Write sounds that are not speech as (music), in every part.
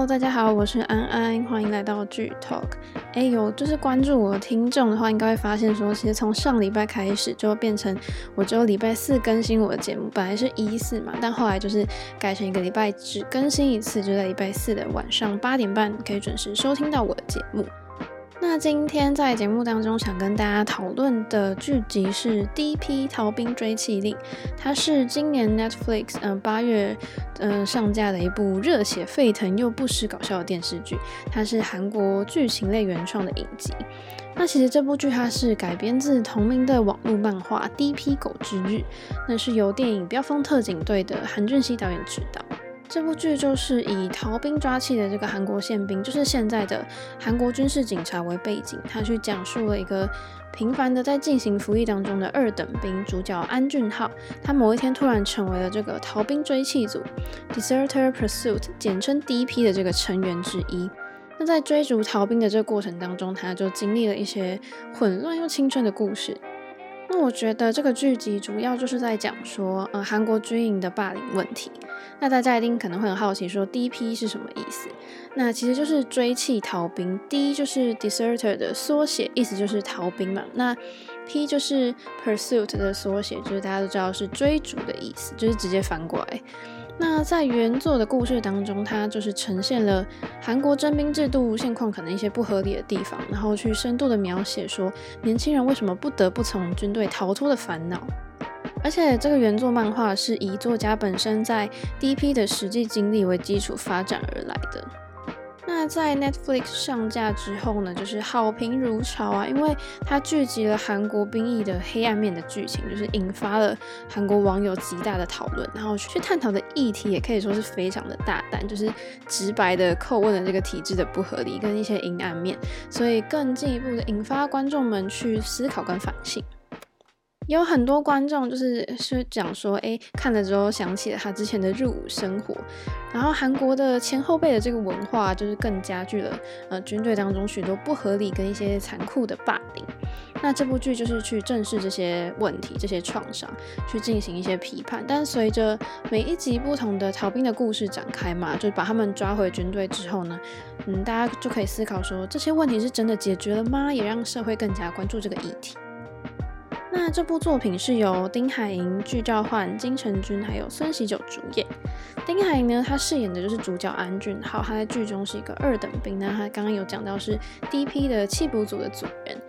Hello，大家好，我是安安，欢迎来到剧 Talk。哎，有就是关注我的听众的话，应该会发现说，其实从上礼拜开始就变成我只有礼拜四更新我的节目，本来是一四嘛，但后来就是改成一个礼拜只更新一次，就在礼拜四的晚上八点半可以准时收听到我的节目。那今天在节目当中想跟大家讨论的剧集是《D.P. 逃兵追缉令》，它是今年 Netflix 嗯、呃、八月嗯、上架的一部热血沸腾又不失搞笑的电视剧，它是韩国剧情类原创的影集。那其实这部剧它是改编自同名的网络漫画《D.P. 狗之日》，那是由电影《飙风特警队》的韩俊熙导演执导。这部剧就是以逃兵抓缉的这个韩国宪兵，就是现在的韩国军事警察为背景，他去讲述了一个平凡的在进行服役当中的二等兵，主角安俊浩，他某一天突然成为了这个逃兵追缉组 （Deserter Pursuit） 简称 DP 的这个成员之一。那在追逐逃兵的这个过程当中，他就经历了一些混乱又青春的故事。我觉得这个剧集主要就是在讲说，呃，韩国军营的霸凌问题。那大家一定可能会很好奇，说 DP 是什么意思？那其实就是追弃逃兵，D 就是 deserter 的缩写，意思就是逃兵嘛。那 P 就是 pursuit 的缩写，就是大家都知道是追逐的意思，就是直接翻过来。那在原作的故事当中，它就是呈现了韩国征兵制度现况可能一些不合理的地方，然后去深度的描写说年轻人为什么不得不从军队逃脱的烦恼。而且这个原作漫画是以作家本身在第一批的实际经历为基础发展而来的。那在 Netflix 上架之后呢，就是好评如潮啊，因为它聚集了韩国兵役的黑暗面的剧情，就是引发了韩国网友极大的讨论，然后去探讨的议题也可以说是非常的大胆，就是直白的叩问了这个体制的不合理跟一些阴暗面，所以更进一步的引发观众们去思考跟反省。有很多观众就是是讲说，哎，看了之后想起了他之前的入伍生活，然后韩国的前后辈的这个文化就是更加剧了，呃，军队当中许多不合理跟一些残酷的霸凌。那这部剧就是去正视这些问题、这些创伤，去进行一些批判。但随着每一集不同的逃兵的故事展开嘛，就把他们抓回军队之后呢，嗯，大家就可以思考说，这些问题是真的解决了吗？也让社会更加关注这个议题。那这部作品是由丁海寅、具兆焕、金成均还有孙喜九主演。丁海寅呢，他饰演的就是主角安俊浩，他在剧中是一个二等兵。那他刚刚有讲到是第一批的弃捕组的组员。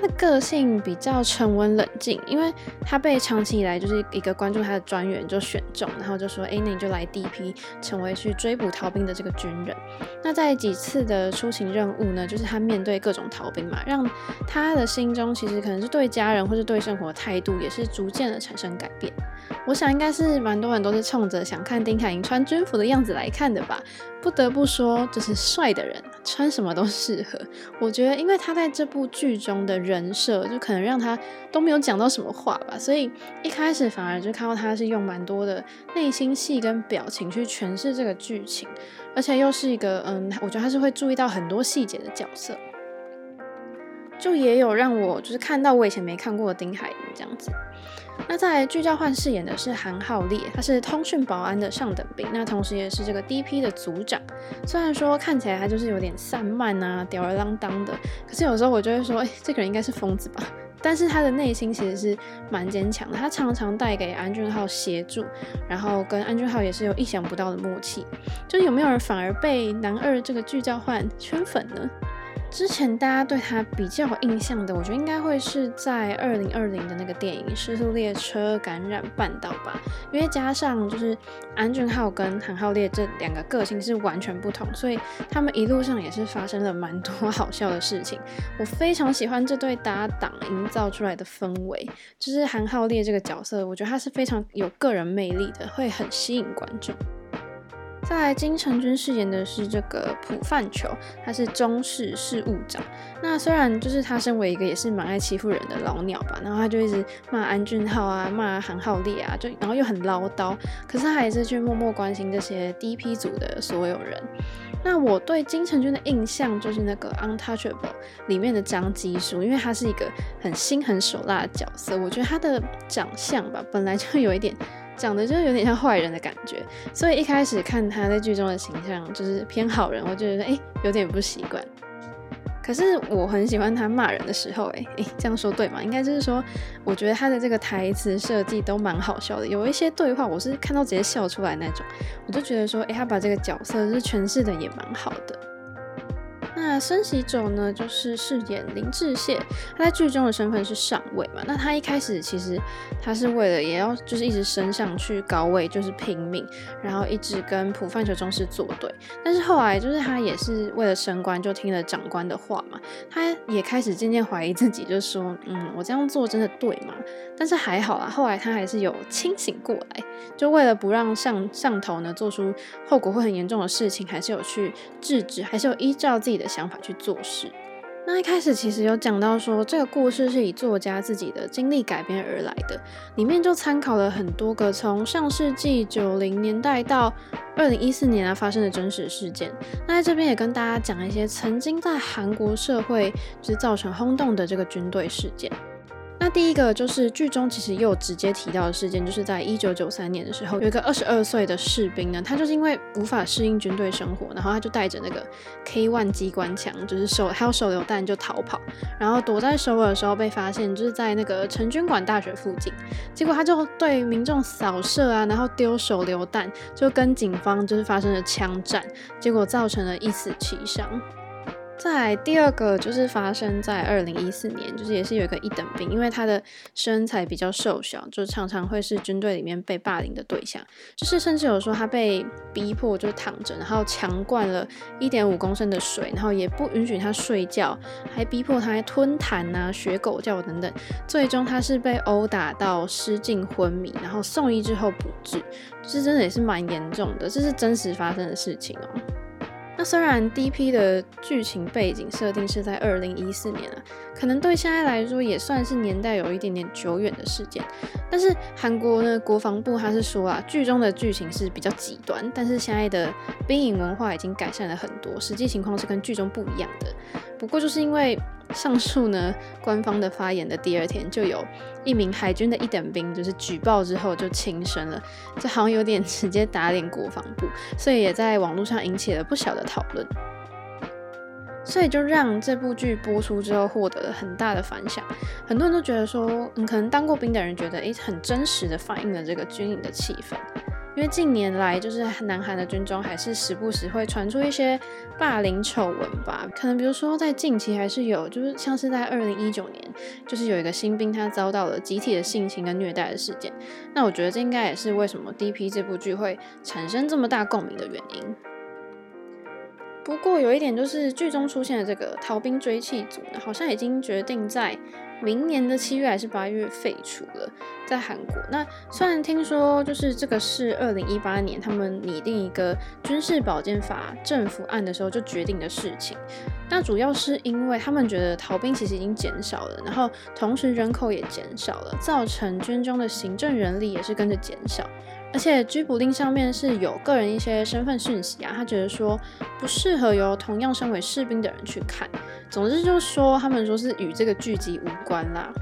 他个性比较沉稳冷静，因为他被长期以来就是一个关注他的专员就选中，然后就说：“哎，那你就来 DP，成为去追捕逃兵的这个军人。”那在几次的出勤任务呢，就是他面对各种逃兵嘛，让他的心中其实可能是对家人或是对生活态度也是逐渐的产生改变。我想应该是蛮多人都是冲着想看丁凯莹穿军服的样子来看的吧。不得不说，就是帅的人穿什么都适合。(laughs) 我觉得，因为他在这部剧中的人设，就可能让他都没有讲到什么话吧，所以一开始反而就看到他是用蛮多的内心戏跟表情去诠释这个剧情，而且又是一个嗯，我觉得他是会注意到很多细节的角色，就也有让我就是看到我以前没看过的丁海寅这样子。那在具兆焕饰演的是韩浩烈，他是通讯保安的上等兵，那同时也是这个 DP 的组长。虽然说看起来他就是有点散漫啊、吊儿郎当的，可是有时候我就会说，哎、这个人应该是疯子吧？但是他的内心其实是蛮坚强的，他常常带给安俊浩协助，然后跟安俊浩也是有意想不到的默契。就有没有人反而被男二这个具兆焕圈粉呢？之前大家对他比较有印象的，我觉得应该会是在二零二零的那个电影《失速列车感染半岛》吧，因为加上就是安俊浩跟韩浩烈这两个个性是完全不同，所以他们一路上也是发生了蛮多 (laughs) 好笑的事情。我非常喜欢这对搭档营造出来的氛围，就是韩浩烈这个角色，我觉得他是非常有个人魅力的，会很吸引观众。再来，金成均饰演的是这个朴范球，他是中士事务长。那虽然就是他身为一个也是蛮爱欺负人的老鸟吧，然后他就一直骂安俊浩啊，骂韩浩烈啊，就然后又很唠叨，可是他还是去默默关心这些 DP 组的所有人。那我对金成均的印象就是那个《Untouchable》里面的张基书，因为他是一个很心狠手辣的角色，我觉得他的长相吧，本来就有一点。长得就有点像坏人的感觉，所以一开始看他在剧中的形象就是偏好人，我就觉得哎有点不习惯。可是我很喜欢他骂人的时候，哎哎这样说对吗？应该就是说，我觉得他的这个台词设计都蛮好笑的，有一些对话我是看到直接笑出来那种，我就觉得说，哎他把这个角色是诠释的也蛮好的。那孙锡宙呢，就是饰演林志燮，他在剧中的身份是上尉嘛。那他一开始其实他是为了也要就是一直升上去高位，就是拼命，然后一直跟浦饭球中士作对。但是后来就是他也是为了升官，就听了长官的话嘛。他也开始渐渐怀疑自己，就说：“嗯，我这样做真的对吗？”但是还好啊，后来他还是有清醒过来，就为了不让上上头呢做出后果会很严重的事情，还是有去制止，还是有依照自己的。想法去做事。那一开始其实有讲到说，这个故事是以作家自己的经历改编而来的，里面就参考了很多个从上世纪九零年代到二零一四年啊发生的真实事件。那在这边也跟大家讲一些曾经在韩国社会就是造成轰动的这个军队事件。那第一个就是剧中其实又直接提到的事件，就是在一九九三年的时候，有一个二十二岁的士兵呢，他就是因为无法适应军队生活，然后他就带着那个 K1 机关枪，就是手还有手榴弹就逃跑，然后躲在首尔的时候被发现，就是在那个成均馆大学附近，结果他就对民众扫射啊，然后丢手榴弹，就跟警方就是发生了枪战，结果造成了一死七伤。再第二个就是发生在二零一四年，就是也是有一个一等兵，因为他的身材比较瘦小，就常常会是军队里面被霸凌的对象，就是甚至有说他被逼迫就躺着，然后强灌了一点五公升的水，然后也不允许他睡觉，还逼迫他吞痰啊、学狗叫等等，最终他是被殴打到失禁昏迷，然后送医之后不治，这真的也是蛮严重的，这是真实发生的事情哦。那虽然 D.P 的剧情背景设定是在二零一四年啊，可能对现在来说也算是年代有一点点久远的事件，但是韩国呢国防部他是说啊，剧中的剧情是比较极端，但是现在的兵营文化已经改善了很多，实际情况是跟剧中不一样的。不过就是因为。上述呢，官方的发言的第二天，就有一名海军的一等兵，就是举报之后就轻生了，这好像有点直接打脸国防部，所以也在网络上引起了不小的讨论，所以就让这部剧播出之后获得了很大的反响，很多人都觉得说，嗯，可能当过兵的人觉得，诶，很真实的反映了这个军营的气氛。因为近年来，就是南韩的军中还是时不时会传出一些霸凌丑闻吧。可能比如说在近期还是有，就是像是在二零一九年，就是有一个新兵他遭到了集体的性侵跟虐待的事件。那我觉得这应该也是为什么 D.P 这部剧会产生这么大共鸣的原因。不过有一点就是剧中出现的这个逃兵追妻组呢，好像已经决定在。明年的七月还是八月废除了，在韩国。那虽然听说就是这个是二零一八年他们拟定一个军事保健法政府案的时候就决定的事情，那主要是因为他们觉得逃兵其实已经减少了，然后同时人口也减少了，造成军中的行政人力也是跟着减少。而且拘捕令上面是有个人一些身份讯息啊，他觉得说不适合由同样身为士兵的人去看。总之就说，他们说是与这个剧集无关啦。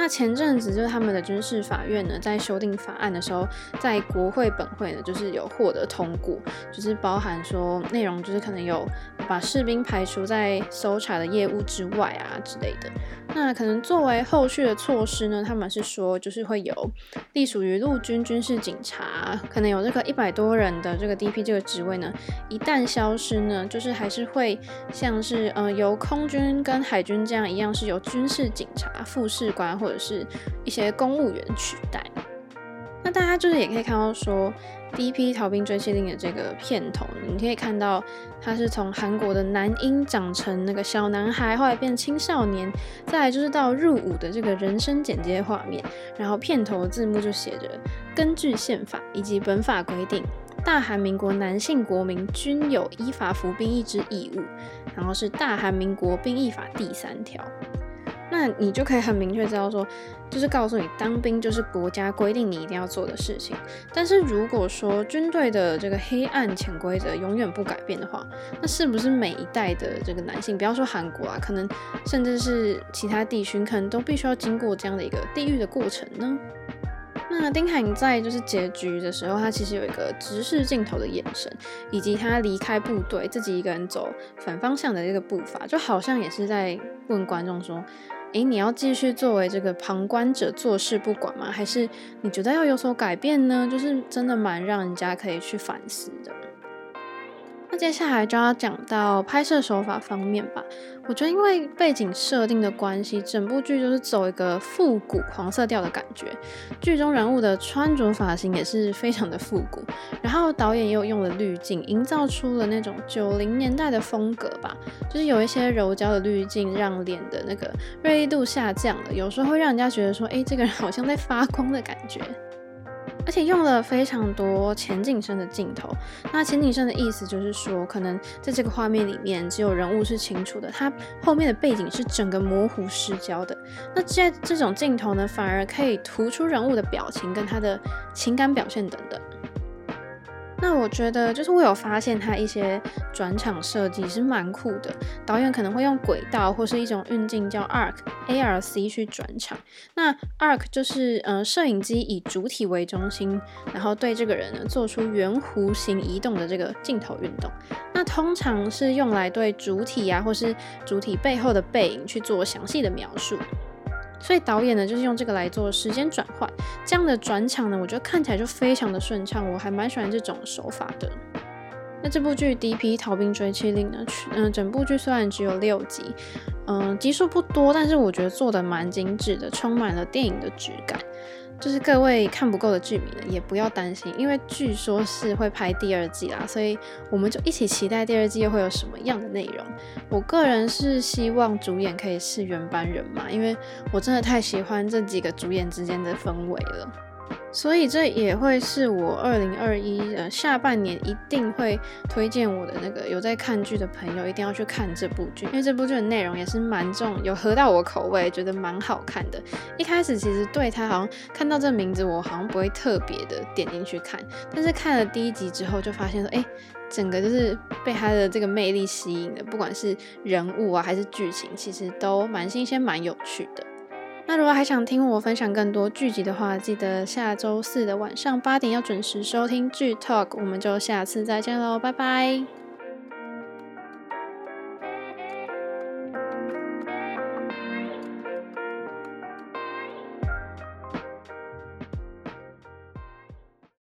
那前阵子就是他们的军事法院呢，在修订法案的时候，在国会本会呢，就是有获得通过，就是包含说内容就是可能有把士兵排除在搜查的业务之外啊之类的。那可能作为后续的措施呢，他们是说就是会有隶属于陆军军事警察，可能有这个一百多人的这个 DP 这个职位呢，一旦消失呢，就是还是会像是呃由空军跟海军这样一样，是由军事警察、副士官或或者是一些公务员取代，那大家就是也可以看到说第一批逃兵追缉令的这个片头，你可以看到他是从韩国的男婴长成那个小男孩，后来变青少年，再来就是到入伍的这个人生简介画面，然后片头字幕就写着根据宪法以及本法规定，大韩民国男性国民均有依法服兵役之义务，然后是大韩民国兵役法第三条。那你就可以很明确知道说，就是告诉你当兵就是国家规定你一定要做的事情。但是如果说军队的这个黑暗潜规则永远不改变的话，那是不是每一代的这个男性，不要说韩国啊，可能甚至是其他地区，可能都必须要经过这样的一个地狱的过程呢？那丁海寅在就是结局的时候，他其实有一个直视镜头的眼神，以及他离开部队自己一个人走反方向的这个步伐，就好像也是在问观众说：“诶，你要继续作为这个旁观者坐视不管吗？还是你觉得要有所改变呢？”就是真的蛮让人家可以去反思的。那接下来就要讲到拍摄手法方面吧。我觉得因为背景设定的关系，整部剧就是走一个复古黄色调的感觉。剧中人物的穿着发型也是非常的复古，然后导演也有用了滤镜，营造出了那种九零年代的风格吧。就是有一些柔焦的滤镜，让脸的那个锐利度下降了，有时候会让人家觉得说，哎，这个人好像在发光的感觉。而且用了非常多前景深的镜头。那前景深的意思就是说，可能在这个画面里面只有人物是清楚的，它后面的背景是整个模糊失焦的。那这这种镜头呢，反而可以突出人物的表情跟他的情感表现等等。那我觉得，就是我有发现他一些转场设计是蛮酷的。导演可能会用轨道或是一种运镜叫 ARC，A R C 去转场。那 ARC 就是呃摄影机以主体为中心，然后对这个人呢做出圆弧形移动的这个镜头运动。那通常是用来对主体啊或是主体背后的背影去做详细的描述。所以导演呢，就是用这个来做时间转换，这样的转场呢，我觉得看起来就非常的顺畅，我还蛮喜欢这种手法的。那这部剧《D.P. 逃兵追缉令》呢，嗯、整部剧虽然只有六集，嗯、集数不多，但是我觉得做的蛮精致的，充满了电影的质感。就是各位看不够的剧迷呢，也不要担心，因为据说是会拍第二季啦，所以我们就一起期待第二季又会有什么样的内容。我个人是希望主演可以是原班人马，因为我真的太喜欢这几个主演之间的氛围了。所以这也会是我二零二一呃下半年一定会推荐我的那个有在看剧的朋友一定要去看这部剧，因为这部剧的内容也是蛮重，有合到我口味，觉得蛮好看的。一开始其实对他好像看到这名字，我好像不会特别的点进去看，但是看了第一集之后就发现说，哎，整个就是被他的这个魅力吸引的，不管是人物啊还是剧情，其实都蛮新鲜蛮有趣的。那如果还想听我分享更多剧集的话，记得下周四的晚上八点要准时收听剧 Talk，我们就下次再见喽，拜拜。